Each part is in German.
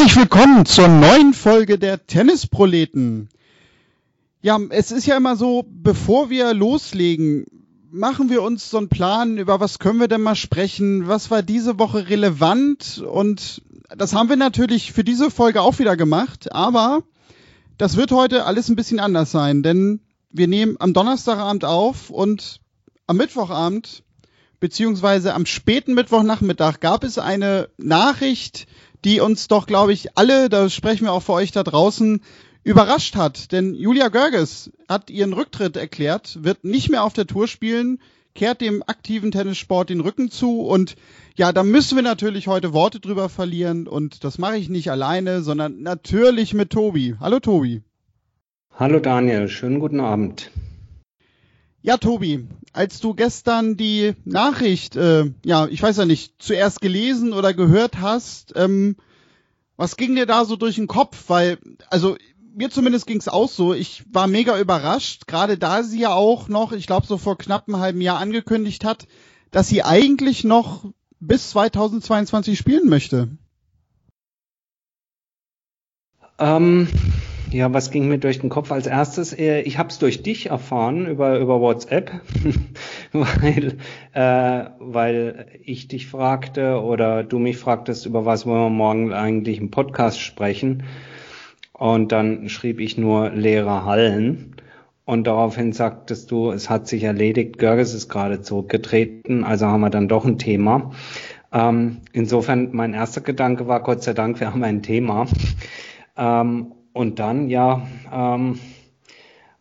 Herzlich willkommen zur neuen Folge der Tennisproleten. Ja, es ist ja immer so, bevor wir loslegen, machen wir uns so einen Plan, über was können wir denn mal sprechen, was war diese Woche relevant und das haben wir natürlich für diese Folge auch wieder gemacht, aber das wird heute alles ein bisschen anders sein, denn wir nehmen am Donnerstagabend auf und am Mittwochabend beziehungsweise am späten Mittwochnachmittag gab es eine Nachricht, die uns doch, glaube ich, alle, da sprechen wir auch für euch da draußen, überrascht hat. Denn Julia Görges hat ihren Rücktritt erklärt, wird nicht mehr auf der Tour spielen, kehrt dem aktiven Tennissport den Rücken zu und ja, da müssen wir natürlich heute Worte drüber verlieren und das mache ich nicht alleine, sondern natürlich mit Tobi. Hallo Tobi. Hallo Daniel, schönen guten Abend. Ja, Tobi, als du gestern die Nachricht, äh, ja, ich weiß ja nicht, zuerst gelesen oder gehört hast, ähm, was ging dir da so durch den Kopf? Weil, also mir zumindest ging's auch so. Ich war mega überrascht, gerade da sie ja auch noch, ich glaube so vor knapp einem halben Jahr angekündigt hat, dass sie eigentlich noch bis 2022 spielen möchte. Ähm, ja, was ging mir durch den Kopf als erstes? Äh, ich habe es durch dich erfahren über über WhatsApp, weil äh, weil ich dich fragte oder du mich fragtest, über was wollen wir morgen eigentlich im Podcast sprechen. Und dann schrieb ich nur leere Hallen. Und daraufhin sagtest du, es hat sich erledigt, Görges ist gerade zurückgetreten, also haben wir dann doch ein Thema. Ähm, insofern, mein erster Gedanke war, Gott sei Dank, wir haben ein Thema. Ähm, und dann, ja, ähm,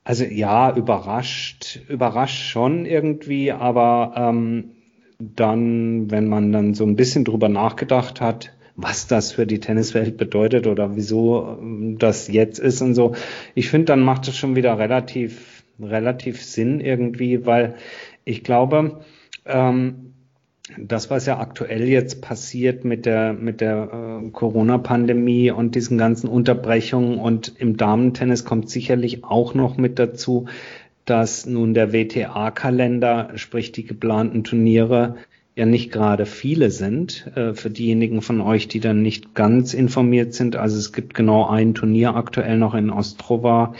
also ja, überrascht, überrascht schon irgendwie, aber ähm, dann, wenn man dann so ein bisschen drüber nachgedacht hat, was das für die Tenniswelt bedeutet oder wieso ähm, das jetzt ist und so, ich finde, dann macht es schon wieder relativ, relativ Sinn irgendwie, weil ich glaube, ähm, das, was ja aktuell jetzt passiert mit der, mit der äh, Corona-Pandemie und diesen ganzen Unterbrechungen und im Damentennis kommt sicherlich auch noch mit dazu, dass nun der WTA-Kalender, sprich die geplanten Turniere, ja nicht gerade viele sind. Äh, für diejenigen von euch, die dann nicht ganz informiert sind, also es gibt genau ein Turnier aktuell noch in Ostrova.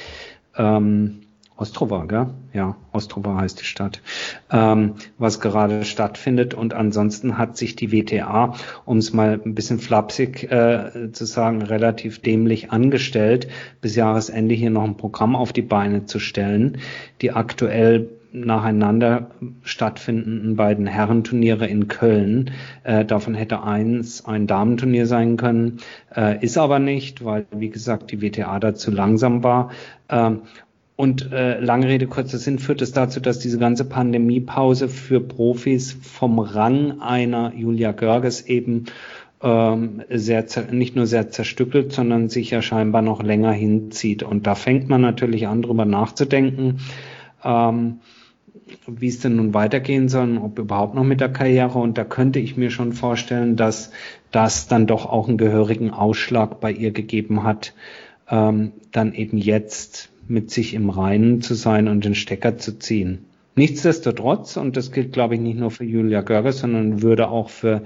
Ähm, Ostrova, gell? Ja, Ostrova heißt die Stadt, ähm, was gerade stattfindet. Und ansonsten hat sich die WTA, um es mal ein bisschen flapsig äh, zu sagen, relativ dämlich angestellt, bis Jahresende hier noch ein Programm auf die Beine zu stellen, die aktuell nacheinander stattfindenden beiden Herrenturniere in Köln. Äh, davon hätte eins ein Damenturnier sein können, äh, ist aber nicht, weil, wie gesagt, die WTA da zu langsam war. Ähm, und äh, lange Rede, kurzer Sinn führt es dazu, dass diese ganze Pandemiepause für Profis vom Rang einer Julia Görges eben ähm, sehr nicht nur sehr zerstückelt, sondern sich ja scheinbar noch länger hinzieht. Und da fängt man natürlich an, drüber nachzudenken, ähm, wie es denn nun weitergehen soll, ob überhaupt noch mit der Karriere. Und da könnte ich mir schon vorstellen, dass das dann doch auch einen gehörigen Ausschlag bei ihr gegeben hat, ähm, dann eben jetzt mit sich im Reinen zu sein und den Stecker zu ziehen. Nichtsdestotrotz, und das gilt, glaube ich, nicht nur für Julia Görges, sondern würde auch für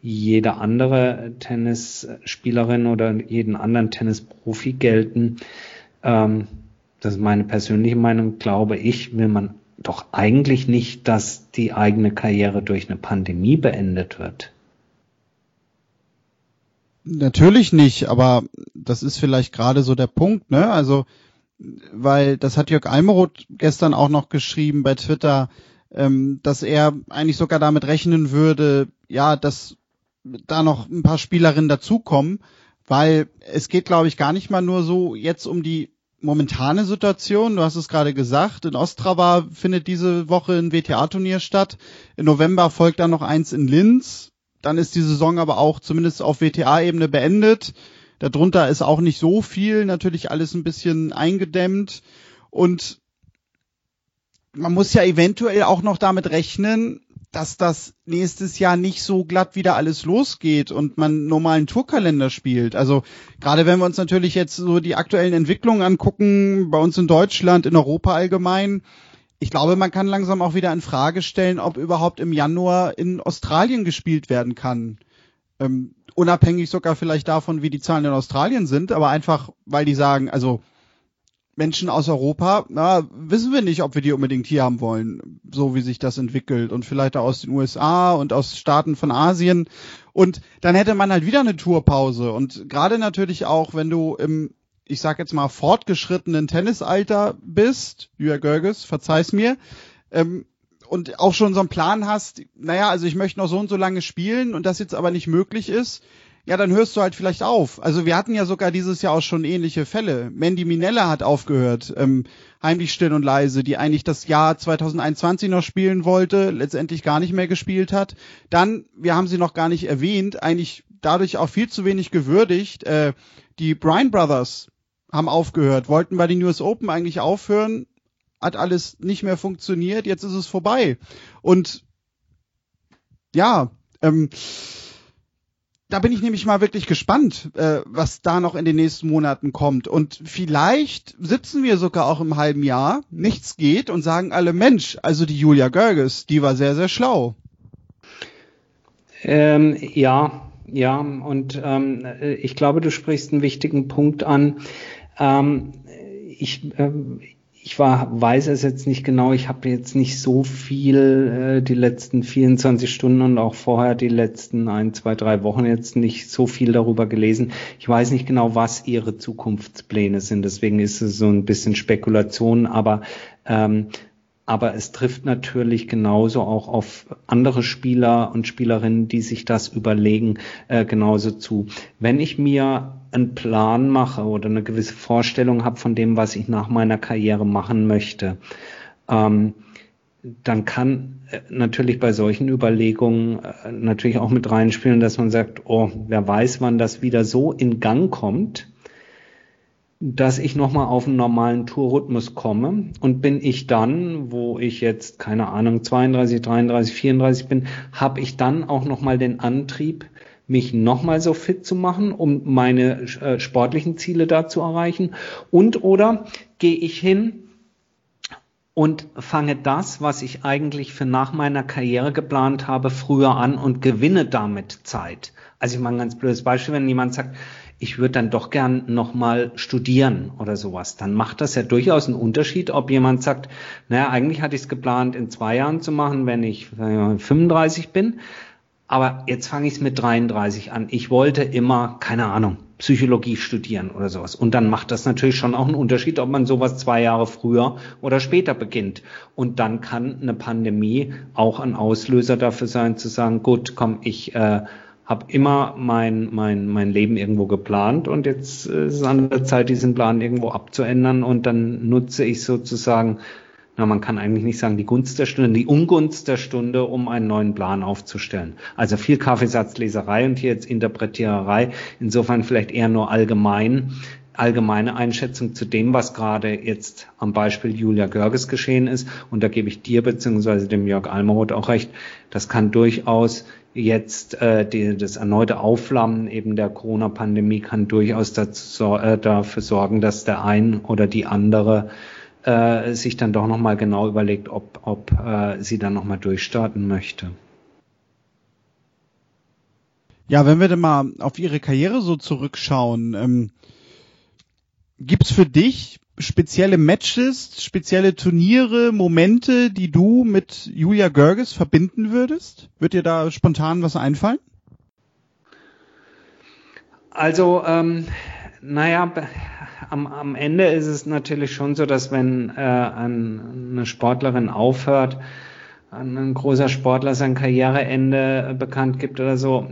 jede andere Tennisspielerin oder jeden anderen Tennisprofi gelten. Ähm, das ist meine persönliche Meinung, glaube ich, will man doch eigentlich nicht, dass die eigene Karriere durch eine Pandemie beendet wird. Natürlich nicht, aber das ist vielleicht gerade so der Punkt, ne? Also weil das hat Jörg Almeroth gestern auch noch geschrieben bei Twitter, ähm, dass er eigentlich sogar damit rechnen würde, ja, dass da noch ein paar Spielerinnen dazukommen, weil es geht, glaube ich, gar nicht mal nur so jetzt um die momentane Situation. Du hast es gerade gesagt, in Ostrava findet diese Woche ein WTA-Turnier statt. Im November folgt dann noch eins in Linz. Dann ist die Saison aber auch zumindest auf WTA-Ebene beendet. Darunter ist auch nicht so viel, natürlich alles ein bisschen eingedämmt und man muss ja eventuell auch noch damit rechnen, dass das nächstes Jahr nicht so glatt wieder alles losgeht und man normalen Tourkalender spielt. Also gerade wenn wir uns natürlich jetzt so die aktuellen Entwicklungen angucken, bei uns in Deutschland, in Europa allgemein, ich glaube, man kann langsam auch wieder in Frage stellen, ob überhaupt im Januar in Australien gespielt werden kann. Ähm, unabhängig sogar vielleicht davon, wie die Zahlen in Australien sind, aber einfach, weil die sagen, also Menschen aus Europa, na, wissen wir nicht, ob wir die unbedingt hier haben wollen, so wie sich das entwickelt und vielleicht auch aus den USA und aus Staaten von Asien. Und dann hätte man halt wieder eine Tourpause. Und gerade natürlich auch, wenn du im ich sag jetzt mal fortgeschrittenen Tennisalter bist, Julia Görges, verzeih's mir, ähm, und auch schon so einen Plan hast, naja, also ich möchte noch so und so lange spielen und das jetzt aber nicht möglich ist, ja, dann hörst du halt vielleicht auf. Also wir hatten ja sogar dieses Jahr auch schon ähnliche Fälle. Mandy Minella hat aufgehört, ähm, heimlich still und leise, die eigentlich das Jahr 2021 noch spielen wollte, letztendlich gar nicht mehr gespielt hat. Dann, wir haben sie noch gar nicht erwähnt, eigentlich dadurch auch viel zu wenig gewürdigt. Äh, die Bryan Brothers haben aufgehört, wollten bei den US Open eigentlich aufhören, hat alles nicht mehr funktioniert, jetzt ist es vorbei. Und ja, ähm, da bin ich nämlich mal wirklich gespannt, äh, was da noch in den nächsten Monaten kommt. Und vielleicht sitzen wir sogar auch im halben Jahr, nichts geht und sagen alle, Mensch, also die Julia Görges, die war sehr, sehr schlau. Ähm, ja, ja, und ähm, ich glaube, du sprichst einen wichtigen Punkt an. Ähm, ich, äh, ich war, weiß es jetzt nicht genau, ich habe jetzt nicht so viel äh, die letzten 24 Stunden und auch vorher die letzten ein, zwei, drei Wochen jetzt nicht so viel darüber gelesen. Ich weiß nicht genau, was ihre Zukunftspläne sind, deswegen ist es so ein bisschen Spekulation, aber ähm, aber es trifft natürlich genauso auch auf andere Spieler und Spielerinnen, die sich das überlegen, äh, genauso zu. Wenn ich mir einen Plan mache oder eine gewisse Vorstellung habe von dem, was ich nach meiner Karriere machen möchte, ähm, dann kann äh, natürlich bei solchen Überlegungen äh, natürlich auch mit reinspielen, dass man sagt, oh, wer weiß, wann das wieder so in Gang kommt, dass ich nochmal auf einen normalen Tourrhythmus komme. Und bin ich dann, wo ich jetzt, keine Ahnung, 32, 33, 34 bin, habe ich dann auch nochmal den Antrieb, mich nochmal so fit zu machen, um meine äh, sportlichen Ziele da zu erreichen? Und oder gehe ich hin und fange das, was ich eigentlich für nach meiner Karriere geplant habe, früher an und gewinne damit Zeit? Also ich mache ein ganz blödes Beispiel, wenn jemand sagt, ich würde dann doch gern nochmal studieren oder sowas, dann macht das ja durchaus einen Unterschied, ob jemand sagt, naja, eigentlich hatte ich es geplant, in zwei Jahren zu machen, wenn ich 35 bin aber jetzt fange ich es mit 33 an. Ich wollte immer, keine Ahnung, Psychologie studieren oder sowas. Und dann macht das natürlich schon auch einen Unterschied, ob man sowas zwei Jahre früher oder später beginnt. Und dann kann eine Pandemie auch ein Auslöser dafür sein, zu sagen, gut, komm, ich äh, habe immer mein, mein, mein Leben irgendwo geplant und jetzt ist es an der Zeit, diesen Plan irgendwo abzuändern und dann nutze ich sozusagen na, man kann eigentlich nicht sagen die Gunst der Stunde, die Ungunst der Stunde, um einen neuen Plan aufzustellen. Also viel Kaffeesatzleserei und hier jetzt Interpretiererei. Insofern vielleicht eher nur allgemein, allgemeine Einschätzung zu dem, was gerade jetzt am Beispiel Julia Görges geschehen ist. Und da gebe ich dir beziehungsweise dem Jörg Almeroth auch recht. Das kann durchaus jetzt äh, die, das erneute Aufflammen eben der Corona-Pandemie kann durchaus dazu, äh, dafür sorgen, dass der ein oder die andere äh, sich dann doch nochmal genau überlegt, ob, ob äh, sie dann nochmal durchstarten möchte. Ja, wenn wir denn mal auf ihre Karriere so zurückschauen, ähm, gibt's für dich spezielle Matches, spezielle Turniere, Momente, die du mit Julia Görges verbinden würdest? Wird dir da spontan was einfallen? Also, ähm, naja, am, am Ende ist es natürlich schon so, dass wenn äh, eine Sportlerin aufhört, ein großer Sportler sein Karriereende bekannt gibt oder so,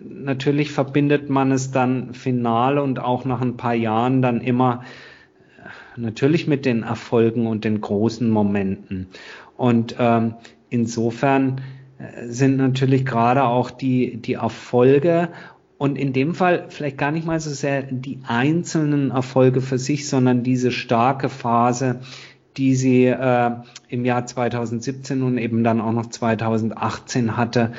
natürlich verbindet man es dann final und auch nach ein paar Jahren dann immer äh, natürlich mit den Erfolgen und den großen Momenten. Und ähm, insofern äh, sind natürlich gerade auch die, die Erfolge und in dem Fall vielleicht gar nicht mal so sehr die einzelnen Erfolge für sich, sondern diese starke Phase, die sie äh, im Jahr 2017 und eben dann auch noch 2018 hatte,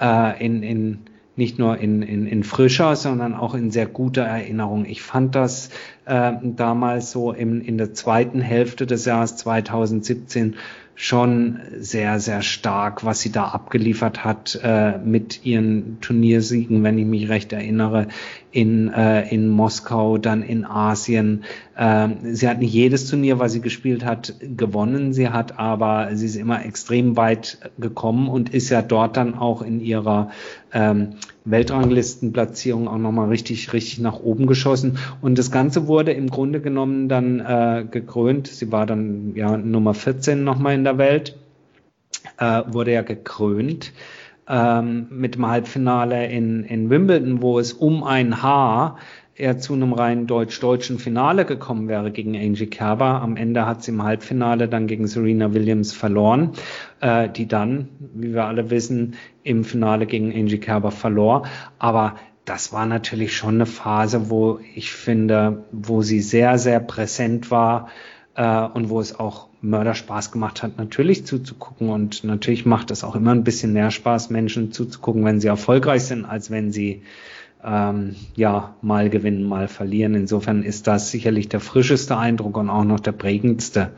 äh, in, in nicht nur in, in, in frischer, sondern auch in sehr guter Erinnerung. Ich fand das äh, damals so im, in der zweiten Hälfte des Jahres 2017 schon sehr, sehr stark, was sie da abgeliefert hat äh, mit ihren Turniersiegen, wenn ich mich recht erinnere, in, äh, in Moskau, dann in Asien. Äh, sie hat nicht jedes Turnier, was sie gespielt hat, gewonnen. Sie hat aber, sie ist immer extrem weit gekommen und ist ja dort dann auch in ihrer ähm, Weltranglistenplatzierung auch nochmal richtig, richtig nach oben geschossen. Und das Ganze wurde im Grunde genommen dann äh, gekrönt. Sie war dann ja Nummer 14 nochmal in der Welt, äh, wurde ja gekrönt ähm, mit dem Halbfinale in, in Wimbledon, wo es um ein Haar er zu einem rein deutsch-deutschen Finale gekommen wäre gegen Angie Kerber. Am Ende hat sie im Halbfinale dann gegen Serena Williams verloren, äh, die dann, wie wir alle wissen, im Finale gegen Angie Kerber verlor. Aber das war natürlich schon eine Phase, wo ich finde, wo sie sehr, sehr präsent war äh, und wo es auch Mörderspaß gemacht hat, natürlich zuzugucken. Und natürlich macht es auch immer ein bisschen mehr Spaß, Menschen zuzugucken, wenn sie erfolgreich sind, als wenn sie ähm, ja, mal gewinnen, mal verlieren. Insofern ist das sicherlich der frischeste Eindruck und auch noch der prägendste.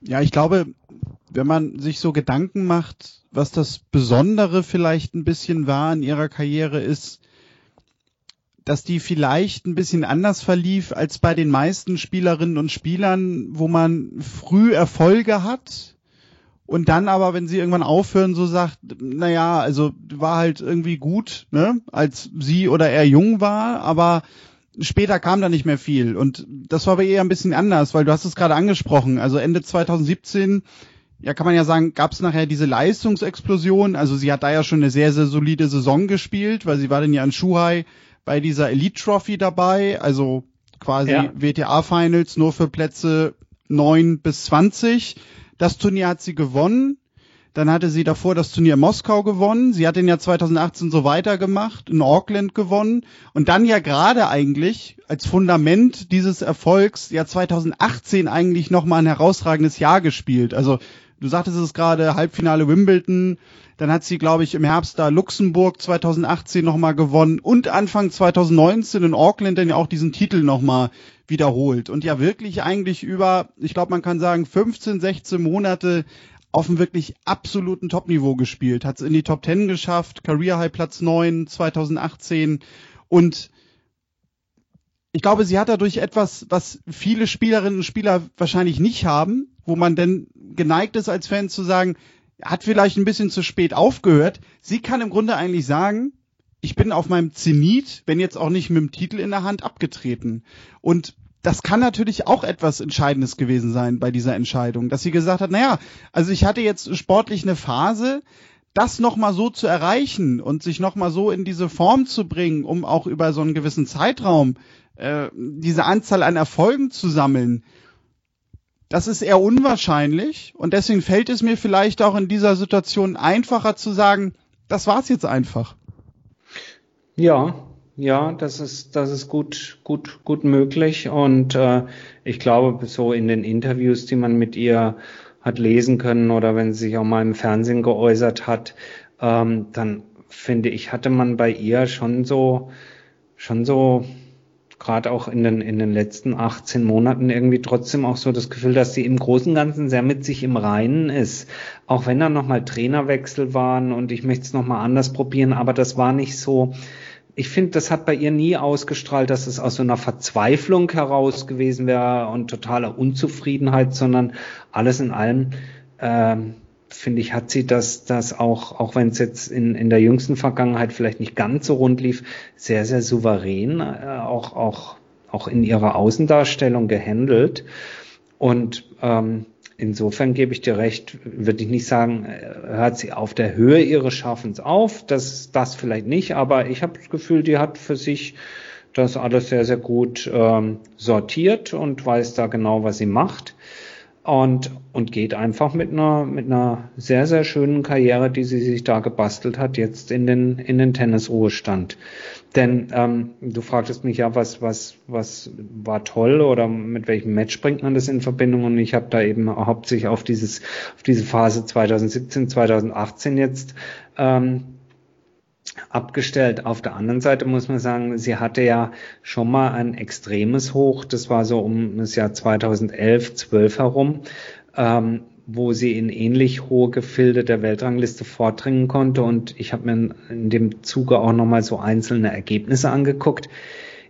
Ja, ich glaube, wenn man sich so Gedanken macht, was das Besondere vielleicht ein bisschen war in ihrer Karriere, ist, dass die vielleicht ein bisschen anders verlief als bei den meisten Spielerinnen und Spielern, wo man früh Erfolge hat, und dann aber, wenn sie irgendwann aufhören, so sagt, naja, also war halt irgendwie gut, ne, als sie oder er jung war, aber später kam da nicht mehr viel. Und das war bei ihr ein bisschen anders, weil du hast es gerade angesprochen. Also Ende 2017, ja, kann man ja sagen, gab es nachher diese Leistungsexplosion. Also sie hat da ja schon eine sehr, sehr solide Saison gespielt, weil sie war dann ja in Shuhai bei dieser Elite Trophy dabei, also quasi ja. WTA Finals nur für Plätze neun bis zwanzig das Turnier hat sie gewonnen. Dann hatte sie davor das Turnier Moskau gewonnen. Sie hat den ja 2018 so weitergemacht, in Auckland gewonnen. Und dann ja gerade eigentlich als Fundament dieses Erfolgs ja 2018 eigentlich nochmal ein herausragendes Jahr gespielt. Also du sagtest es gerade, Halbfinale Wimbledon. Dann hat sie, glaube ich, im Herbst da Luxemburg 2018 nochmal gewonnen und Anfang 2019 in Auckland dann ja auch diesen Titel nochmal wiederholt. Und ja wirklich eigentlich über, ich glaube, man kann sagen, 15, 16 Monate auf einem wirklich absoluten Topniveau gespielt, hat es in die Top 10 geschafft, Career High Platz 9 2018 und ich glaube, sie hat dadurch etwas, was viele Spielerinnen und Spieler wahrscheinlich nicht haben, wo man denn geneigt ist als Fan zu sagen, hat vielleicht ein bisschen zu spät aufgehört. Sie kann im Grunde eigentlich sagen, ich bin auf meinem Zenit, wenn jetzt auch nicht mit dem Titel in der Hand, abgetreten. Und das kann natürlich auch etwas Entscheidendes gewesen sein bei dieser Entscheidung, dass sie gesagt hat, naja, also ich hatte jetzt sportlich eine Phase, das nochmal so zu erreichen und sich nochmal so in diese Form zu bringen, um auch über so einen gewissen Zeitraum äh, diese Anzahl an Erfolgen zu sammeln, das ist eher unwahrscheinlich und deswegen fällt es mir vielleicht auch in dieser Situation einfacher zu sagen, das war's jetzt einfach. Ja, ja, das ist, das ist gut, gut, gut möglich. Und äh, ich glaube, so in den Interviews, die man mit ihr hat lesen können oder wenn sie sich auch mal im Fernsehen geäußert hat, ähm, dann finde ich, hatte man bei ihr schon so, schon so, gerade auch in den, in den letzten 18 Monaten irgendwie trotzdem auch so das Gefühl, dass sie im Großen und Ganzen sehr mit sich im Reinen ist. Auch wenn da nochmal Trainerwechsel waren und ich möchte es nochmal anders probieren, aber das war nicht so, ich finde, das hat bei ihr nie ausgestrahlt, dass es aus so einer Verzweiflung heraus gewesen wäre und totaler Unzufriedenheit, sondern alles in allem, ähm, finde ich, hat sie das, das auch, auch wenn es jetzt in, in der jüngsten Vergangenheit vielleicht nicht ganz so rund lief, sehr, sehr souverän, äh, auch, auch, auch in ihrer Außendarstellung gehandelt. Und ähm, Insofern gebe ich dir recht, würde ich nicht sagen, äh, hört sie auf der Höhe ihres Schaffens auf, das, das vielleicht nicht, aber ich habe das Gefühl, die hat für sich das alles sehr, sehr gut ähm, sortiert und weiß da genau, was sie macht und, und geht einfach mit einer, mit einer sehr, sehr schönen Karriere, die sie sich da gebastelt hat, jetzt in den, in den Tennisruhestand. Denn ähm, du fragtest mich ja, was, was, was war toll oder mit welchem Match bringt man das in Verbindung? Und ich habe da eben hauptsächlich auf dieses, auf diese Phase 2017, 2018 jetzt ähm, abgestellt. Auf der anderen Seite muss man sagen, sie hatte ja schon mal ein extremes Hoch. Das war so um das Jahr 2011, 12 herum. Ähm, wo sie in ähnlich hohe Gefilde der Weltrangliste vordringen konnte. Und ich habe mir in dem Zuge auch nochmal so einzelne Ergebnisse angeguckt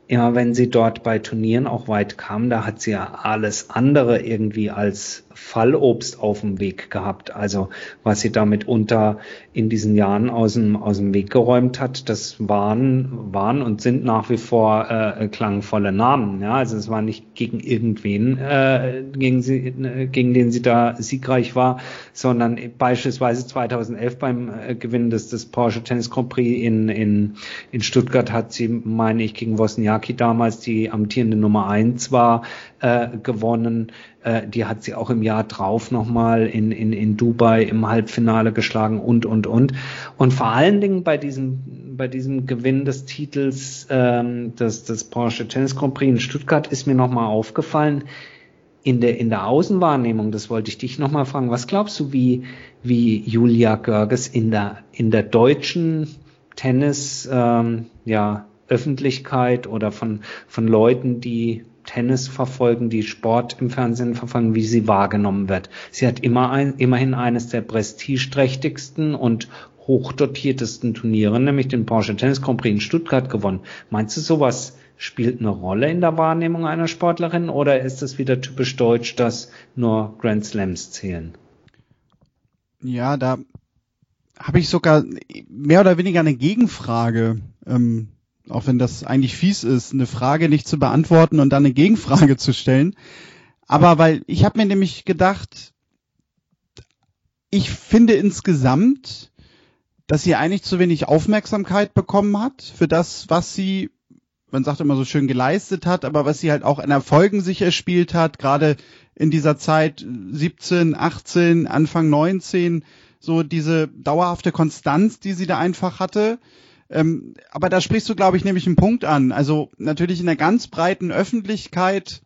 immer wenn sie dort bei Turnieren auch weit kam, da hat sie ja alles andere irgendwie als Fallobst auf dem Weg gehabt. Also was sie damit unter in diesen Jahren aus dem, aus dem Weg geräumt hat, das waren, waren und sind nach wie vor äh, klangvolle Namen. Ja, also es war nicht gegen irgendwen, äh, gegen, sie, äh, gegen den sie da siegreich war, sondern beispielsweise 2011 beim äh, Gewinn des, des Porsche Tennis Grand Prix in, in, in Stuttgart hat sie, meine ich, gegen Wozniacki damals die amtierende Nummer eins war, äh, gewonnen. Äh, die hat sie auch im Jahr drauf nochmal in, in, in Dubai im Halbfinale geschlagen und, und, und. Und vor allen Dingen bei diesem, bei diesem Gewinn des Titels ähm, des, des Porsche Tennis Grand Prix in Stuttgart ist mir nochmal aufgefallen, in der, in der Außenwahrnehmung, das wollte ich dich nochmal fragen, was glaubst du, wie, wie Julia Görges in der, in der deutschen Tennis, ähm, ja, Öffentlichkeit oder von, von Leuten, die Tennis verfolgen, die Sport im Fernsehen verfolgen, wie sie wahrgenommen wird. Sie hat immer ein, immerhin eines der prestigeträchtigsten und hochdotiertesten Turniere, nämlich den Porsche Tennis Grand Prix in Stuttgart gewonnen. Meinst du, sowas spielt eine Rolle in der Wahrnehmung einer Sportlerin oder ist es wieder typisch deutsch, dass nur Grand Slams zählen? Ja, da habe ich sogar mehr oder weniger eine Gegenfrage. Ähm, auch wenn das eigentlich fies ist, eine Frage nicht zu beantworten und dann eine Gegenfrage zu stellen. Aber weil ich habe mir nämlich gedacht, ich finde insgesamt, dass sie eigentlich zu wenig Aufmerksamkeit bekommen hat für das, was sie, man sagt immer so schön geleistet hat, aber was sie halt auch an Erfolgen sich erspielt hat, gerade in dieser Zeit 17, 18, Anfang 19, so diese dauerhafte Konstanz, die sie da einfach hatte. Ähm, aber da sprichst du, glaube ich, nämlich einen Punkt an. Also natürlich in der ganz breiten Öffentlichkeit,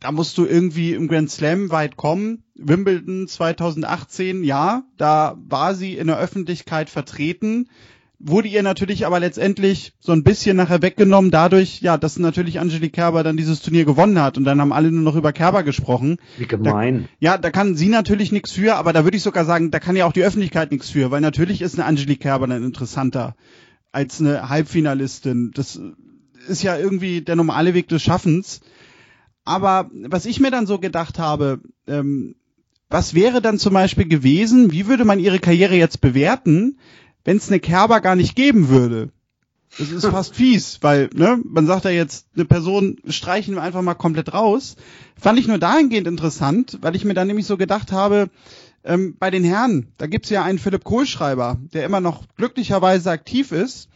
da musst du irgendwie im Grand Slam weit kommen. Wimbledon 2018, ja, da war sie in der Öffentlichkeit vertreten wurde ihr natürlich aber letztendlich so ein bisschen nachher weggenommen dadurch, ja, dass natürlich Angelique Kerber dann dieses Turnier gewonnen hat und dann haben alle nur noch über Kerber gesprochen. Wie gemein. Da, ja, da kann sie natürlich nichts für, aber da würde ich sogar sagen, da kann ja auch die Öffentlichkeit nichts für, weil natürlich ist eine Angelique Kerber dann interessanter als eine Halbfinalistin. Das ist ja irgendwie der normale Weg des Schaffens. Aber was ich mir dann so gedacht habe, ähm, was wäre dann zum Beispiel gewesen, wie würde man ihre Karriere jetzt bewerten, wenn es eine Kerber gar nicht geben würde. Das ist fast fies, weil, ne, man sagt ja jetzt, eine Person streichen wir einfach mal komplett raus. Fand ich nur dahingehend interessant, weil ich mir dann nämlich so gedacht habe, ähm, bei den Herren, da gibt's ja einen Philipp Kohlschreiber, der immer noch glücklicherweise aktiv ist,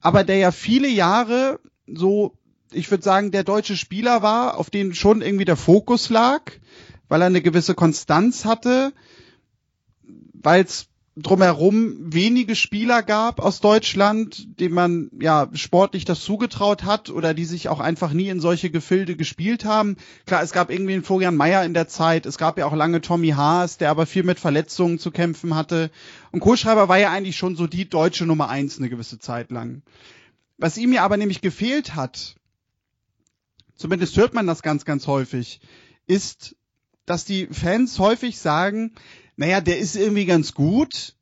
aber der ja viele Jahre so, ich würde sagen, der deutsche Spieler war, auf den schon irgendwie der Fokus lag, weil er eine gewisse Konstanz hatte, weil es drumherum wenige Spieler gab aus Deutschland, dem man ja sportlich das zugetraut hat oder die sich auch einfach nie in solche Gefilde gespielt haben. Klar, es gab irgendwie einen Florian Mayer in der Zeit, es gab ja auch lange Tommy Haas, der aber viel mit Verletzungen zu kämpfen hatte. Und Kohlschreiber war ja eigentlich schon so die deutsche Nummer eins eine gewisse Zeit lang. Was ihm ja aber nämlich gefehlt hat, zumindest hört man das ganz, ganz häufig, ist, dass die Fans häufig sagen, naja, der ist irgendwie ganz gut,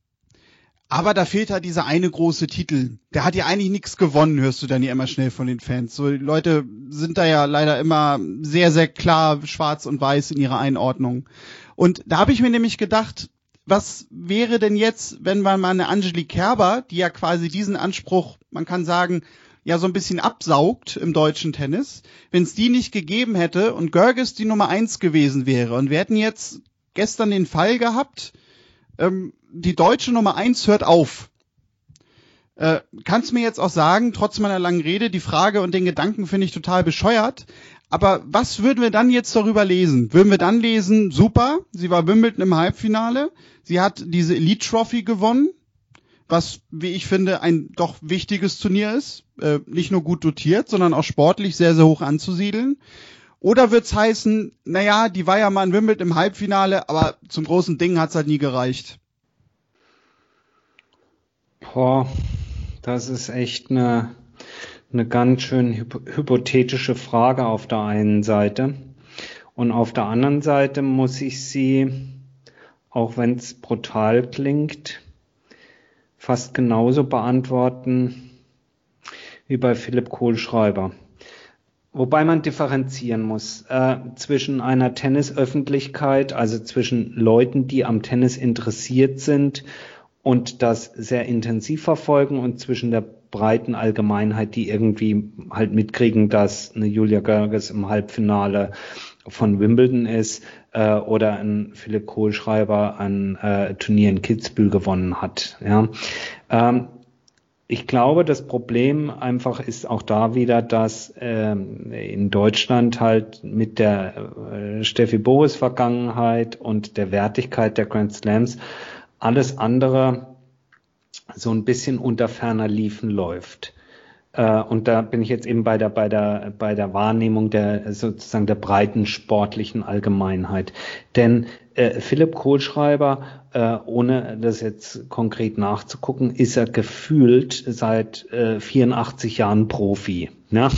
aber da fehlt halt dieser eine große Titel. Der hat ja eigentlich nichts gewonnen, hörst du dann ja immer schnell von den Fans. So, die Leute sind da ja leider immer sehr, sehr klar schwarz und weiß in ihrer Einordnung. Und da habe ich mir nämlich gedacht, was wäre denn jetzt, wenn man mal eine Angelique Kerber, die ja quasi diesen Anspruch, man kann sagen, ja so ein bisschen absaugt im deutschen Tennis, wenn es die nicht gegeben hätte und Görges die Nummer eins gewesen wäre und wir hätten jetzt gestern den Fall gehabt, ähm, die deutsche Nummer eins hört auf. Äh, kannst mir jetzt auch sagen, trotz meiner langen Rede, die Frage und den Gedanken finde ich total bescheuert. Aber was würden wir dann jetzt darüber lesen? Würden wir dann lesen, super, sie war Wimbledon im Halbfinale, sie hat diese Elite Trophy gewonnen, was, wie ich finde, ein doch wichtiges Turnier ist, äh, nicht nur gut dotiert, sondern auch sportlich sehr, sehr hoch anzusiedeln. Oder wird's heißen, naja, die war ja mal in Wimbledon im Halbfinale, aber zum großen Ding hat's halt nie gereicht. Boah, Das ist echt eine, eine ganz schön hypothetische Frage auf der einen Seite. Und auf der anderen Seite muss ich sie, auch wenn es brutal klingt, fast genauso beantworten wie bei Philipp Kohlschreiber. Wobei man differenzieren muss äh, zwischen einer Tennisöffentlichkeit, also zwischen Leuten, die am Tennis interessiert sind und das sehr intensiv verfolgen und zwischen der breiten Allgemeinheit, die irgendwie halt mitkriegen, dass eine Julia Görges im Halbfinale von Wimbledon ist äh, oder ein Philipp Kohlschreiber ein äh, Turnier in Kitzbühel gewonnen hat. Ja. Ähm, ich glaube, das Problem einfach ist auch da wieder, dass ähm, in Deutschland halt mit der äh, Steffi Boris Vergangenheit und der Wertigkeit der Grand Slams alles andere so ein bisschen unter ferner Liefen läuft. Äh, und da bin ich jetzt eben bei der, bei der, bei der Wahrnehmung der sozusagen der breiten sportlichen Allgemeinheit. Denn äh, Philipp Kohlschreiber, äh, ohne das jetzt konkret nachzugucken, ist er gefühlt seit äh, 84 Jahren Profi. Ne?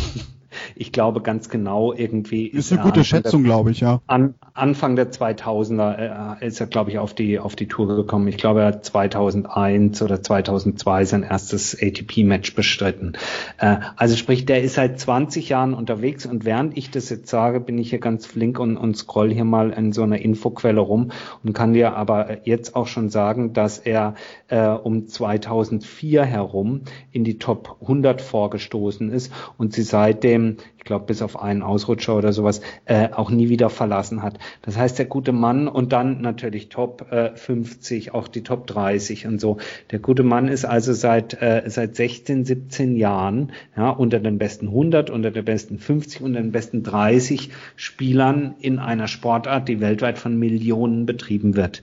Ich glaube ganz genau irgendwie. Ist, ist eine gute Schätzung, glaube ich, ja. An, Anfang der 2000er äh, ist er, glaube ich, auf die, auf die Tour gekommen. Ich glaube, er hat 2001 oder 2002 sein erstes ATP-Match bestritten. Äh, also sprich, der ist seit 20 Jahren unterwegs und während ich das jetzt sage, bin ich hier ganz flink und, und scroll hier mal in so einer Infoquelle rum und kann dir aber jetzt auch schon sagen, dass er äh, um 2004 herum in die Top 100 vorgestoßen ist und sie seitdem ich glaube bis auf einen Ausrutscher oder sowas, äh, auch nie wieder verlassen hat. Das heißt, der gute Mann und dann natürlich Top äh, 50, auch die Top 30 und so. Der gute Mann ist also seit, äh, seit 16, 17 Jahren ja, unter den besten 100, unter den besten 50, unter den besten 30 Spielern in einer Sportart, die weltweit von Millionen betrieben wird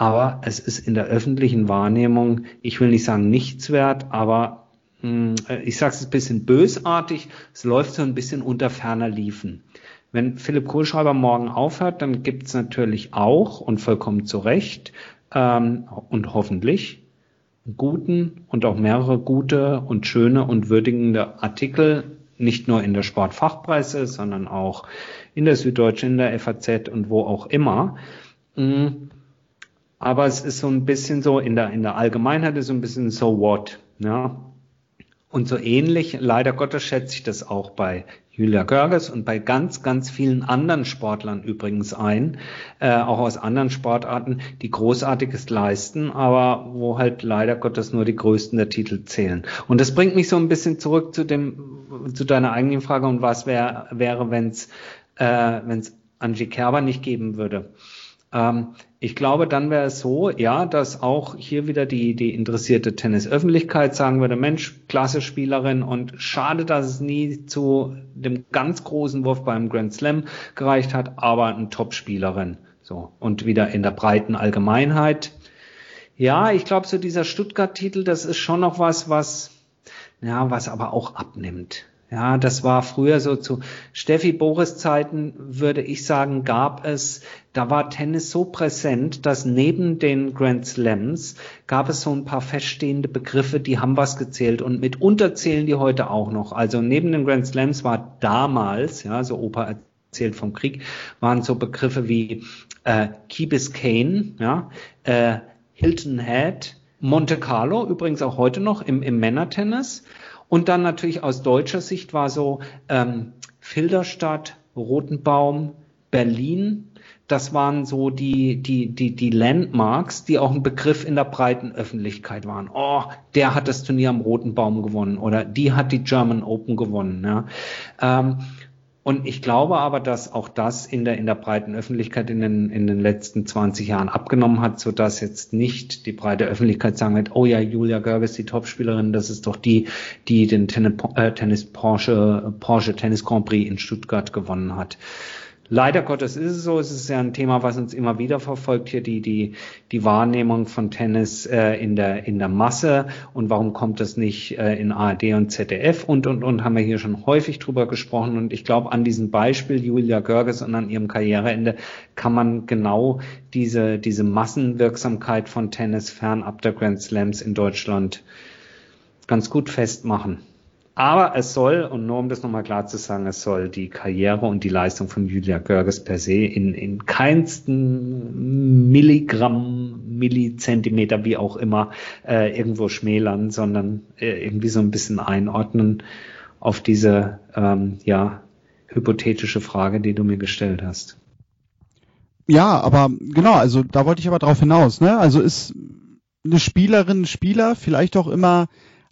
aber es ist in der öffentlichen Wahrnehmung, ich will nicht sagen nichts wert, aber ich sage es ein bisschen bösartig, es läuft so ein bisschen unter ferner Liefen. Wenn Philipp Kohlschreiber morgen aufhört, dann gibt es natürlich auch und vollkommen zu Recht ähm, und hoffentlich guten und auch mehrere gute und schöne und würdigende Artikel, nicht nur in der Sportfachpresse, sondern auch in der Süddeutschen, in der FAZ und wo auch immer. Hm, aber es ist so ein bisschen so, in der, in der Allgemeinheit ist so ein bisschen so what. Ja? Und so ähnlich, leider Gottes, schätze ich das auch bei Julia Görges und bei ganz, ganz vielen anderen Sportlern übrigens ein, äh, auch aus anderen Sportarten, die Großartiges leisten, aber wo halt leider Gottes nur die größten der Titel zählen. Und das bringt mich so ein bisschen zurück zu dem, zu deiner eigenen Frage und was wär, wäre, wenn es äh, wenn's Angie Kerber nicht geben würde. Ähm, ich glaube, dann wäre es so, ja, dass auch hier wieder die, die interessierte Tennisöffentlichkeit sagen würde, Mensch, klasse Spielerin und schade, dass es nie zu dem ganz großen Wurf beim Grand Slam gereicht hat, aber ein Top-Spielerin. So. Und wieder in der breiten Allgemeinheit. Ja, ich glaube, so dieser Stuttgart-Titel, das ist schon noch was, was, ja, was aber auch abnimmt. Ja, das war früher so zu Steffi Boris Zeiten, würde ich sagen, gab es, da war Tennis so präsent, dass neben den Grand Slams gab es so ein paar feststehende Begriffe, die haben was gezählt und mitunter zählen die heute auch noch. Also neben den Grand Slams war damals, ja, so Opa erzählt vom Krieg, waren so Begriffe wie äh, Key Biscayne, ja, äh, Hilton Head, Monte Carlo, übrigens auch heute noch im, im Männertennis. Und dann natürlich aus deutscher Sicht war so ähm, Filderstadt, Rotenbaum, Berlin, das waren so die, die, die, die Landmarks, die auch ein Begriff in der breiten Öffentlichkeit waren. Oh, der hat das Turnier am Roten Baum gewonnen oder die hat die German Open gewonnen. Ja. Ähm, und ich glaube aber, dass auch das in der, in der breiten Öffentlichkeit in den, in den letzten 20 Jahren abgenommen hat, so dass jetzt nicht die breite Öffentlichkeit sagen wird, oh ja, Julia Görges, die Topspielerin, das ist doch die, die den Tennis, äh, Tennis Porsche, Porsche Tennis Grand Prix in Stuttgart gewonnen hat. Leider Gottes ist es so, es ist ja ein Thema, was uns immer wieder verfolgt, hier die, die, die Wahrnehmung von Tennis äh, in, der, in der Masse. Und warum kommt das nicht äh, in ARD und ZDF und, und, und, haben wir hier schon häufig drüber gesprochen. Und ich glaube, an diesem Beispiel Julia Görges und an ihrem Karriereende kann man genau diese, diese Massenwirksamkeit von Tennis fernab der Grand Slams in Deutschland ganz gut festmachen. Aber es soll, und nur um das nochmal klar zu sagen, es soll die Karriere und die Leistung von Julia Görges per se in, in keinsten Milligramm, Millizentimeter, wie auch immer, äh, irgendwo schmälern, sondern äh, irgendwie so ein bisschen einordnen auf diese, ähm, ja, hypothetische Frage, die du mir gestellt hast. Ja, aber genau, also da wollte ich aber drauf hinaus, ne? Also ist eine Spielerin, Spieler vielleicht auch immer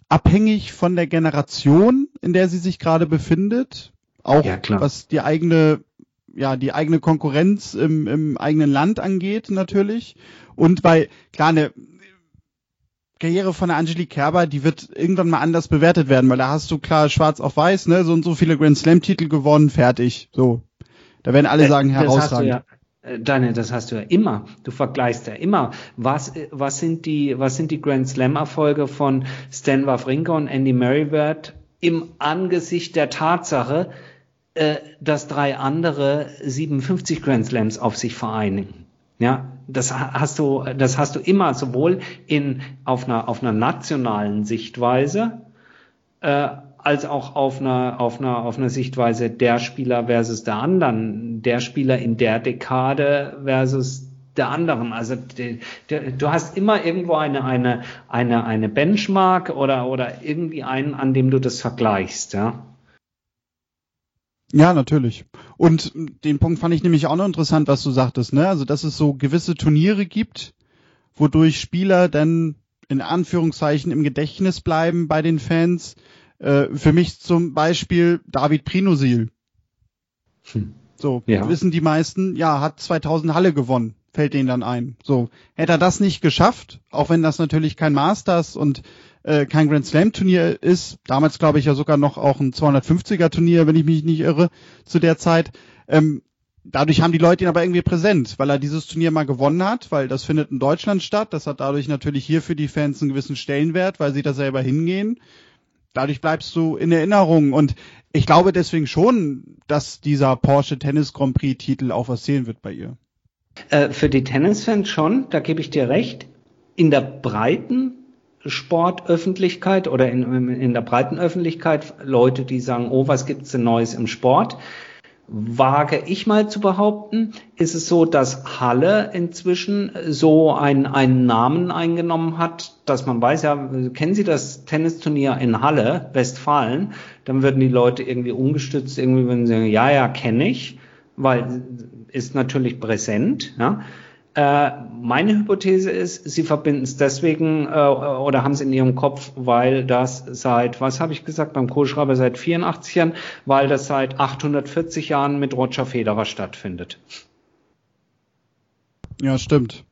abhängig von der Generation, in der sie sich gerade befindet, auch ja, was die eigene ja die eigene Konkurrenz im, im eigenen Land angeht natürlich und weil klar eine Karriere von der Angelique Kerber, die wird irgendwann mal anders bewertet werden, weil da hast du klar schwarz auf weiß, ne, so und so viele Grand Slam Titel gewonnen, fertig, so. Da werden alle äh, sagen herausragend. Äh, Daniel, das hast du ja immer. Du vergleichst ja immer. Was, was sind die, was sind die Grand Slam Erfolge von Stan Wawrinka und Andy Merriweather im Angesicht der Tatsache, äh, dass drei andere 57 Grand Slams auf sich vereinigen? Ja, das hast du, das hast du immer sowohl in, auf einer, auf einer nationalen Sichtweise, äh, als auch auf einer, auf einer, auf einer Sichtweise der Spieler versus der anderen, der Spieler in der Dekade versus der anderen. Also die, die, du hast immer irgendwo eine, eine, eine, eine Benchmark oder, oder irgendwie einen, an dem du das vergleichst, ja. Ja, natürlich. Und den Punkt fand ich nämlich auch noch interessant, was du sagtest, ne? Also, dass es so gewisse Turniere gibt, wodurch Spieler dann in Anführungszeichen im Gedächtnis bleiben bei den Fans, äh, für mich zum Beispiel David Prinosil. Hm. So, ja. wissen die meisten, ja, hat 2000 Halle gewonnen, fällt denen dann ein. So, hätte er das nicht geschafft, auch wenn das natürlich kein Masters und äh, kein Grand Slam Turnier ist, damals glaube ich ja sogar noch auch ein 250er Turnier, wenn ich mich nicht irre, zu der Zeit, ähm, dadurch haben die Leute ihn aber irgendwie präsent, weil er dieses Turnier mal gewonnen hat, weil das findet in Deutschland statt. Das hat dadurch natürlich hier für die Fans einen gewissen Stellenwert, weil sie da selber hingehen dadurch bleibst du in Erinnerung. Und ich glaube deswegen schon, dass dieser Porsche Tennis Grand Prix Titel auch was zählen wird bei ihr. Äh, für die Tennisfans schon, da gebe ich dir recht. In der breiten Sportöffentlichkeit oder in, in der breiten Öffentlichkeit Leute, die sagen, oh, was gibt's denn Neues im Sport? Wage ich mal zu behaupten, ist es so, dass Halle inzwischen so einen, einen Namen eingenommen hat, dass man weiß, ja, kennen Sie das Tennisturnier in Halle, Westfalen? Dann würden die Leute irgendwie umgestützt, irgendwie würden sie sagen, ja, ja, kenne ich, weil ist natürlich präsent, ja. Äh, meine Hypothese ist, sie verbinden es deswegen äh, oder haben es in ihrem Kopf, weil das seit, was habe ich gesagt, beim Kohlschreiber seit 84 Jahren, weil das seit 840 Jahren mit Roger Federer stattfindet. Ja, stimmt.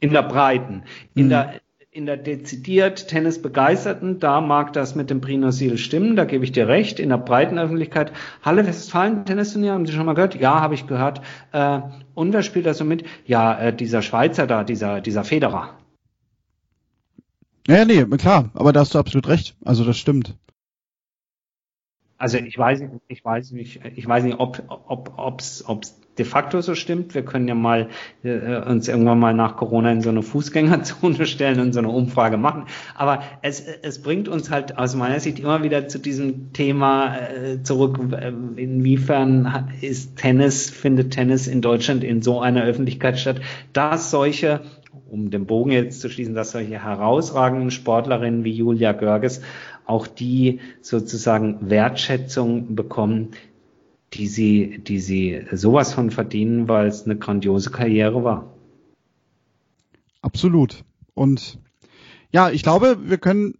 In der Breiten. In mhm. der in der dezidiert Tennisbegeisterten, da mag das mit dem Prinosil stimmen, da gebe ich dir recht. In der breiten Öffentlichkeit, Halle Westfalen Tennisturnier, haben Sie schon mal gehört? Ja, habe ich gehört. Äh, und wer spielt da so mit? Ja, äh, dieser Schweizer da, dieser, dieser Federer. Ja, nee, klar, aber da hast du absolut recht. Also das stimmt. Also ich weiß nicht, ich weiß nicht, ich weiß nicht, ob ob ob's ob's de facto so stimmt. Wir können ja mal äh, uns irgendwann mal nach Corona in so eine Fußgängerzone stellen und so eine Umfrage machen. Aber es, es bringt uns halt aus meiner Sicht immer wieder zu diesem Thema äh, zurück. Äh, inwiefern ist Tennis, findet Tennis in Deutschland in so einer Öffentlichkeit statt, dass solche um den Bogen jetzt zu schließen, dass solche herausragenden Sportlerinnen wie Julia Görges auch die sozusagen Wertschätzung bekommen, die sie, die sie sowas von verdienen, weil es eine grandiose Karriere war. Absolut. Und ja, ich glaube, wir können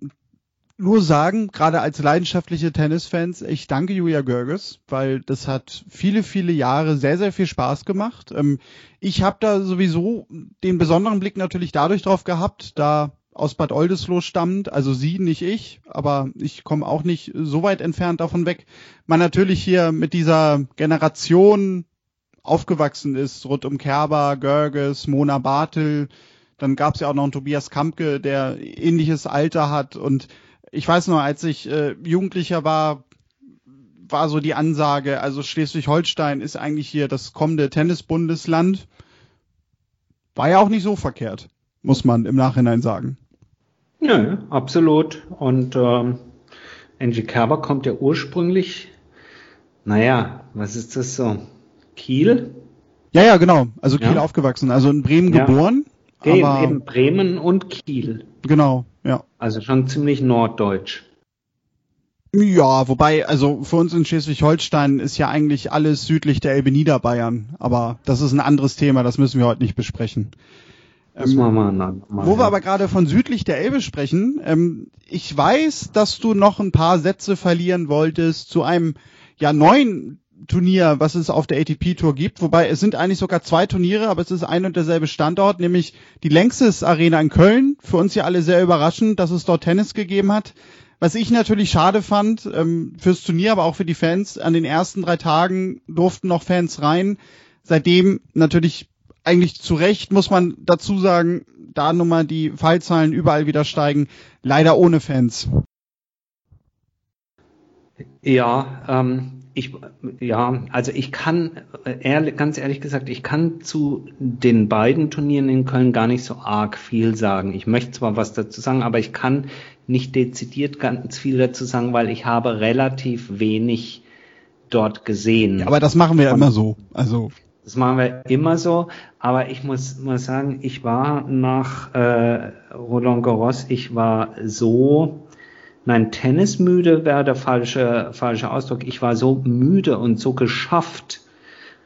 nur sagen, gerade als leidenschaftliche Tennisfans, ich danke Julia Görges, weil das hat viele, viele Jahre sehr, sehr viel Spaß gemacht. Ähm, ich habe da sowieso den besonderen Blick natürlich dadurch drauf gehabt, da aus Bad Oldesloe stammt, also sie, nicht ich, aber ich komme auch nicht so weit entfernt davon weg. Man natürlich hier mit dieser Generation aufgewachsen ist, rund um Kerber, Görges, Mona Bartel, dann gab es ja auch noch einen Tobias Kampke, der ähnliches Alter hat und ich weiß noch, als ich äh, Jugendlicher war, war so die Ansage, also Schleswig-Holstein ist eigentlich hier das kommende Tennisbundesland. War ja auch nicht so verkehrt, muss man im Nachhinein sagen. Nö, absolut. Und ähm, Angie Kerber kommt ja ursprünglich, naja, was ist das so? Kiel? Ja, ja, genau. Also Kiel ja. aufgewachsen, also in Bremen ja. geboren. Eben, aber eben Bremen und Kiel. Genau, ja. Also schon ziemlich norddeutsch. Ja, wobei, also für uns in Schleswig-Holstein ist ja eigentlich alles südlich der Elbe Niederbayern, aber das ist ein anderes Thema, das müssen wir heute nicht besprechen. Machen wir mal, mal, wo wir aber gerade von südlich der Elbe sprechen, ähm, ich weiß, dass du noch ein paar Sätze verlieren wolltest zu einem ja neuen Turnier, was es auf der ATP Tour gibt, wobei es sind eigentlich sogar zwei Turniere, aber es ist ein und derselbe Standort, nämlich die Längstes Arena in Köln. Für uns ja alle sehr überraschend, dass es dort Tennis gegeben hat. Was ich natürlich schade fand, ähm, fürs Turnier, aber auch für die Fans, an den ersten drei Tagen durften noch Fans rein. Seitdem natürlich eigentlich zu Recht, muss man dazu sagen, da nun mal die Fallzahlen überall wieder steigen, leider ohne Fans. Ja, ähm, ich, ja, also ich kann, äh, ehrlich, ganz ehrlich gesagt, ich kann zu den beiden Turnieren in Köln gar nicht so arg viel sagen. Ich möchte zwar was dazu sagen, aber ich kann nicht dezidiert ganz viel dazu sagen, weil ich habe relativ wenig dort gesehen. Ja, aber das machen wir ja immer so. Also das machen wir immer so. Aber ich muss mal sagen, ich war nach äh, Roland Garros, ich war so, nein, tennismüde wäre der falsche falsche Ausdruck. Ich war so müde und so geschafft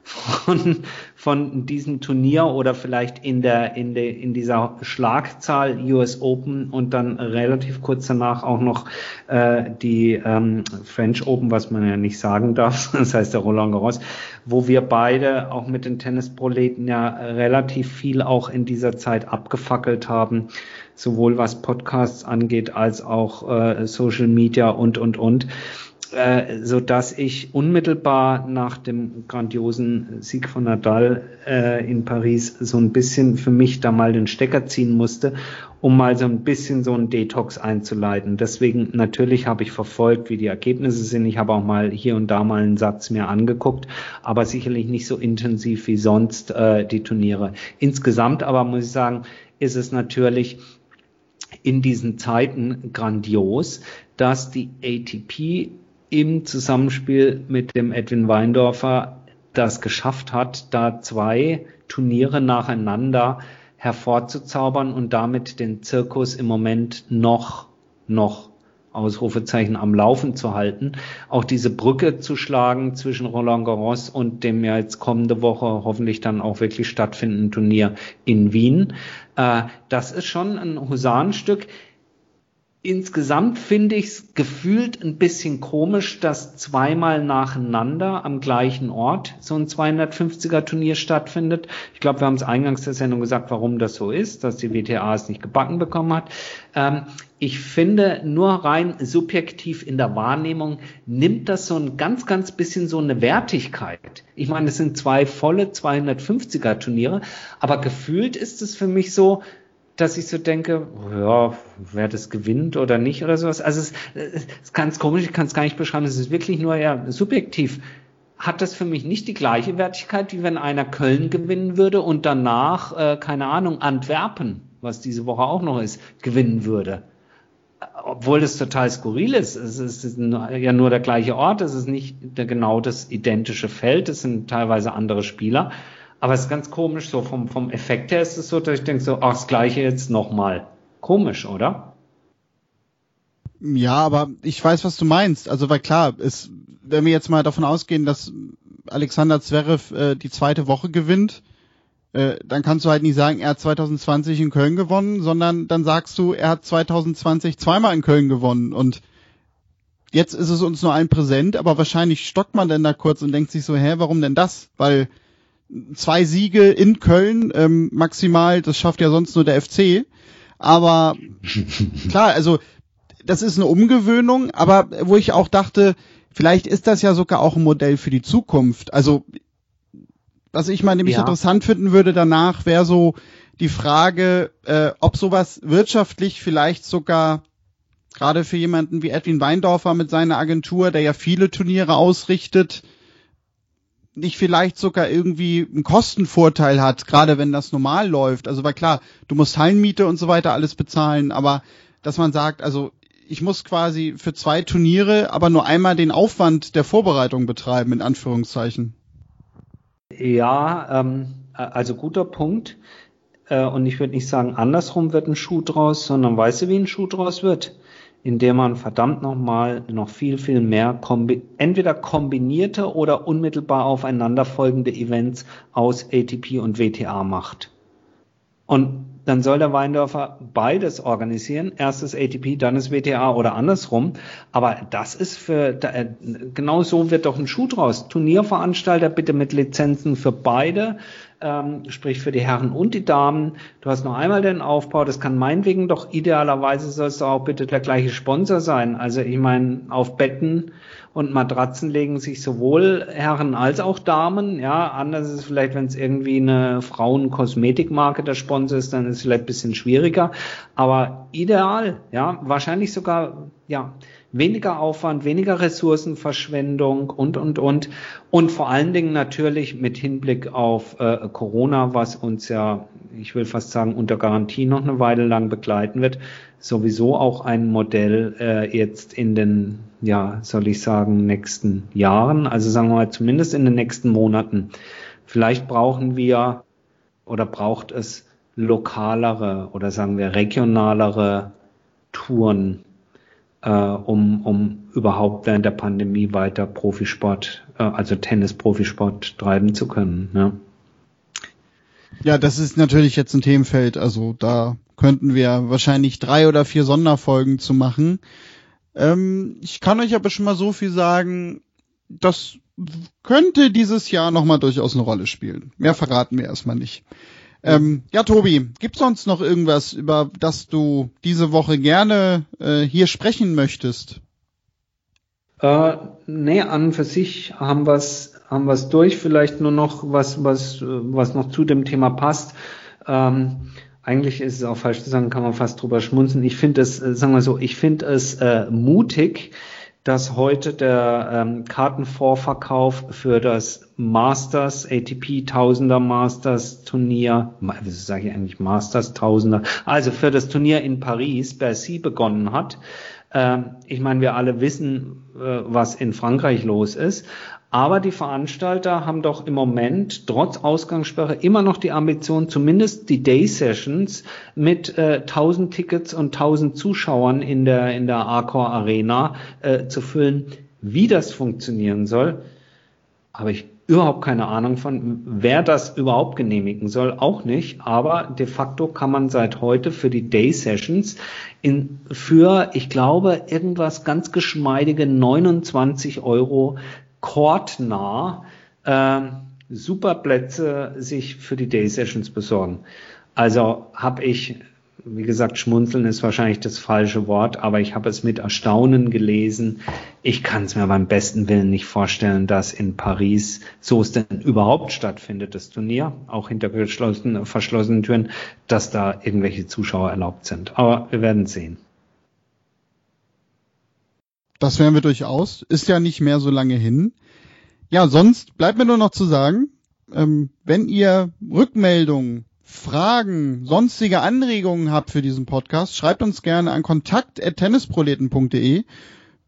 von, von diesem Turnier oder vielleicht in der, in der, in dieser Schlagzahl US Open und dann relativ kurz danach auch noch äh, die ähm, French Open, was man ja nicht sagen darf, das heißt der Roland Garros, wo wir beide auch mit den Tennisproleten ja relativ viel auch in dieser Zeit abgefackelt haben, sowohl was Podcasts angeht als auch äh, Social Media und und und äh, so dass ich unmittelbar nach dem grandiosen Sieg von Nadal äh, in Paris so ein bisschen für mich da mal den Stecker ziehen musste, um mal so ein bisschen so einen Detox einzuleiten. Deswegen natürlich habe ich verfolgt, wie die Ergebnisse sind. Ich habe auch mal hier und da mal einen Satz mir angeguckt, aber sicherlich nicht so intensiv wie sonst äh, die Turniere. Insgesamt aber muss ich sagen, ist es natürlich in diesen Zeiten grandios, dass die ATP im Zusammenspiel mit dem Edwin Weindorfer das geschafft hat, da zwei Turniere nacheinander hervorzuzaubern und damit den Zirkus im Moment noch, noch Ausrufezeichen am Laufen zu halten, auch diese Brücke zu schlagen zwischen Roland Garros und dem ja jetzt kommende Woche hoffentlich dann auch wirklich stattfindenden Turnier in Wien. Äh, das ist schon ein Husarenstück insgesamt finde ich es gefühlt ein bisschen komisch, dass zweimal nacheinander am gleichen Ort so ein 250er Turnier stattfindet. Ich glaube, wir haben es eingangs der Sendung gesagt, warum das so ist, dass die WTA es nicht gebacken bekommen hat. Ähm, ich finde, nur rein subjektiv in der Wahrnehmung nimmt das so ein ganz, ganz bisschen so eine Wertigkeit. Ich meine, es sind zwei volle 250er Turniere, aber gefühlt ist es für mich so, dass ich so denke, ja, wer das gewinnt oder nicht oder sowas. Also es, es ist ganz komisch, ich kann es gar nicht beschreiben, es ist wirklich nur ja subjektiv. Hat das für mich nicht die gleiche Wertigkeit, wie wenn einer Köln gewinnen würde und danach, äh, keine Ahnung, Antwerpen, was diese Woche auch noch ist, gewinnen würde. Obwohl das total skurril ist. Es ist ja nur der gleiche Ort, es ist nicht genau das identische Feld, es sind teilweise andere Spieler. Aber es ist ganz komisch, so vom, vom Effekt her ist es so, dass ich denke so, ach, das gleiche jetzt nochmal. Komisch, oder? Ja, aber ich weiß, was du meinst. Also, weil klar, ist, wenn wir jetzt mal davon ausgehen, dass Alexander Zverev äh, die zweite Woche gewinnt, äh, dann kannst du halt nicht sagen, er hat 2020 in Köln gewonnen, sondern dann sagst du, er hat 2020 zweimal in Köln gewonnen und jetzt ist es uns nur ein präsent, aber wahrscheinlich stockt man dann da kurz und denkt sich so, hä, warum denn das? Weil zwei Siege in Köln ähm, maximal, das schafft ja sonst nur der FC. Aber klar, also das ist eine Umgewöhnung, aber wo ich auch dachte, vielleicht ist das ja sogar auch ein Modell für die Zukunft. Also was ich mal nämlich ja. interessant finden würde danach, wäre so die Frage, äh, ob sowas wirtschaftlich vielleicht sogar gerade für jemanden wie Edwin Weindorfer mit seiner Agentur, der ja viele Turniere ausrichtet, nicht vielleicht sogar irgendwie einen Kostenvorteil hat, gerade wenn das normal läuft. Also weil klar, du musst Hallenmiete und so weiter alles bezahlen, aber dass man sagt, also ich muss quasi für zwei Turniere aber nur einmal den Aufwand der Vorbereitung betreiben, in Anführungszeichen. Ja, ähm, also guter Punkt. Äh, und ich würde nicht sagen, andersrum wird ein Schuh draus, sondern weißt du, wie ein Schuh draus wird? Indem man verdammt nochmal noch viel, viel mehr kombi entweder kombinierte oder unmittelbar aufeinanderfolgende Events aus ATP und WTA macht. Und dann soll der Weindorfer beides organisieren. Erst das ATP, dann das WTA oder andersrum. Aber das ist für, äh, genau so wird doch ein Schuh draus. Turnierveranstalter bitte mit Lizenzen für beide ähm, sprich für die Herren und die Damen. Du hast noch einmal den Aufbau, das kann meinetwegen doch idealerweise soll es auch bitte der gleiche Sponsor sein. Also ich meine, auf Betten und Matratzen legen sich sowohl Herren als auch Damen. Ja, anders ist es vielleicht, wenn es irgendwie eine Frauen-Kosmetikmarke der Sponsor ist, dann ist es vielleicht ein bisschen schwieriger. Aber ideal, ja, wahrscheinlich sogar, ja, weniger Aufwand, weniger Ressourcenverschwendung und, und, und. Und vor allen Dingen natürlich mit Hinblick auf äh, Corona, was uns ja, ich will fast sagen, unter Garantie noch eine Weile lang begleiten wird, sowieso auch ein Modell äh, jetzt in den, ja, soll ich sagen, nächsten Jahren, also sagen wir mal zumindest in den nächsten Monaten. Vielleicht brauchen wir oder braucht es lokalere oder sagen wir regionalere Touren äh, um, um überhaupt während der Pandemie weiter Profisport, äh, also Tennis-Profisport treiben zu können. Ja. ja, das ist natürlich jetzt ein Themenfeld. Also da könnten wir wahrscheinlich drei oder vier Sonderfolgen zu machen. Ähm, ich kann euch aber schon mal so viel sagen, das könnte dieses Jahr nochmal durchaus eine Rolle spielen. Mehr verraten wir erstmal nicht. Ähm, ja, Tobi, gibt's sonst noch irgendwas, über das du diese Woche gerne äh, hier sprechen möchtest? Äh, nee, an und für sich haben wir's haben wir's durch. Vielleicht nur noch was, was, was noch zu dem Thema passt. Ähm, eigentlich ist es auch falsch zu sagen, kann man fast drüber schmunzen. Ich finde es, äh, sagen wir so, ich finde es äh, mutig, dass heute der ähm, Kartenvorverkauf für das Masters, ATP Tausender Masters Turnier, was sage ich eigentlich Masters Tausender, also für das Turnier in Paris, Bercy begonnen hat. Ähm, ich meine, wir alle wissen, äh, was in Frankreich los ist. Aber die Veranstalter haben doch im Moment trotz Ausgangssperre immer noch die Ambition, zumindest die Day Sessions mit äh, 1000 Tickets und 1000 Zuschauern in der in der Arcor Arena äh, zu füllen. Wie das funktionieren soll, habe ich überhaupt keine Ahnung von. Wer das überhaupt genehmigen soll, auch nicht. Aber de facto kann man seit heute für die Day Sessions in, für, ich glaube, irgendwas ganz geschmeidige 29 Euro kortnah äh, super Plätze sich für die Day Sessions besorgen. Also habe ich, wie gesagt, schmunzeln ist wahrscheinlich das falsche Wort, aber ich habe es mit Erstaunen gelesen. Ich kann es mir beim besten Willen nicht vorstellen, dass in Paris, so es denn überhaupt stattfindet, das Turnier, auch hinter geschlossenen, verschlossenen Türen, dass da irgendwelche Zuschauer erlaubt sind. Aber wir werden sehen. Das werden wir durchaus. Ist ja nicht mehr so lange hin. Ja, sonst bleibt mir nur noch zu sagen, ähm, wenn ihr Rückmeldungen, Fragen, sonstige Anregungen habt für diesen Podcast, schreibt uns gerne an kontakt.tennisproleten.de.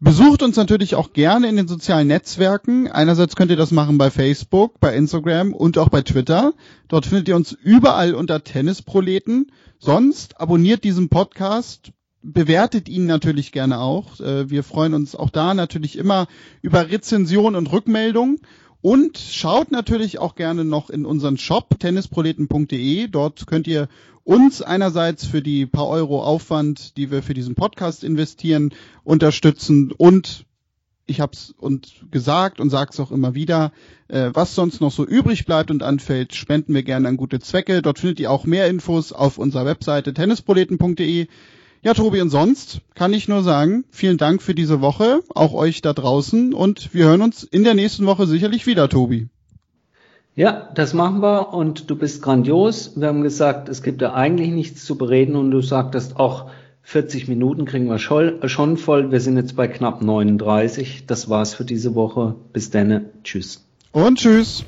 Besucht uns natürlich auch gerne in den sozialen Netzwerken. Einerseits könnt ihr das machen bei Facebook, bei Instagram und auch bei Twitter. Dort findet ihr uns überall unter Tennisproleten. Sonst abonniert diesen Podcast, bewertet ihn natürlich gerne auch. Äh, wir freuen uns auch da natürlich immer über Rezension und Rückmeldung. Und schaut natürlich auch gerne noch in unseren Shop tennisproleten.de. Dort könnt ihr uns einerseits für die paar Euro Aufwand, die wir für diesen Podcast investieren, unterstützen und ich habe es und gesagt und sage es auch immer wieder, äh, was sonst noch so übrig bleibt und anfällt, spenden wir gerne an gute Zwecke. Dort findet ihr auch mehr Infos auf unserer Webseite tennisproleten.de. Ja, Tobi, und sonst kann ich nur sagen, vielen Dank für diese Woche, auch euch da draußen und wir hören uns in der nächsten Woche sicherlich wieder, Tobi. Ja, das machen wir und du bist grandios. Wir haben gesagt, es gibt ja eigentlich nichts zu bereden und du sagtest auch, 40 Minuten kriegen wir schon voll. Wir sind jetzt bei knapp 39. Das war's für diese Woche. Bis dann. Tschüss. Und tschüss.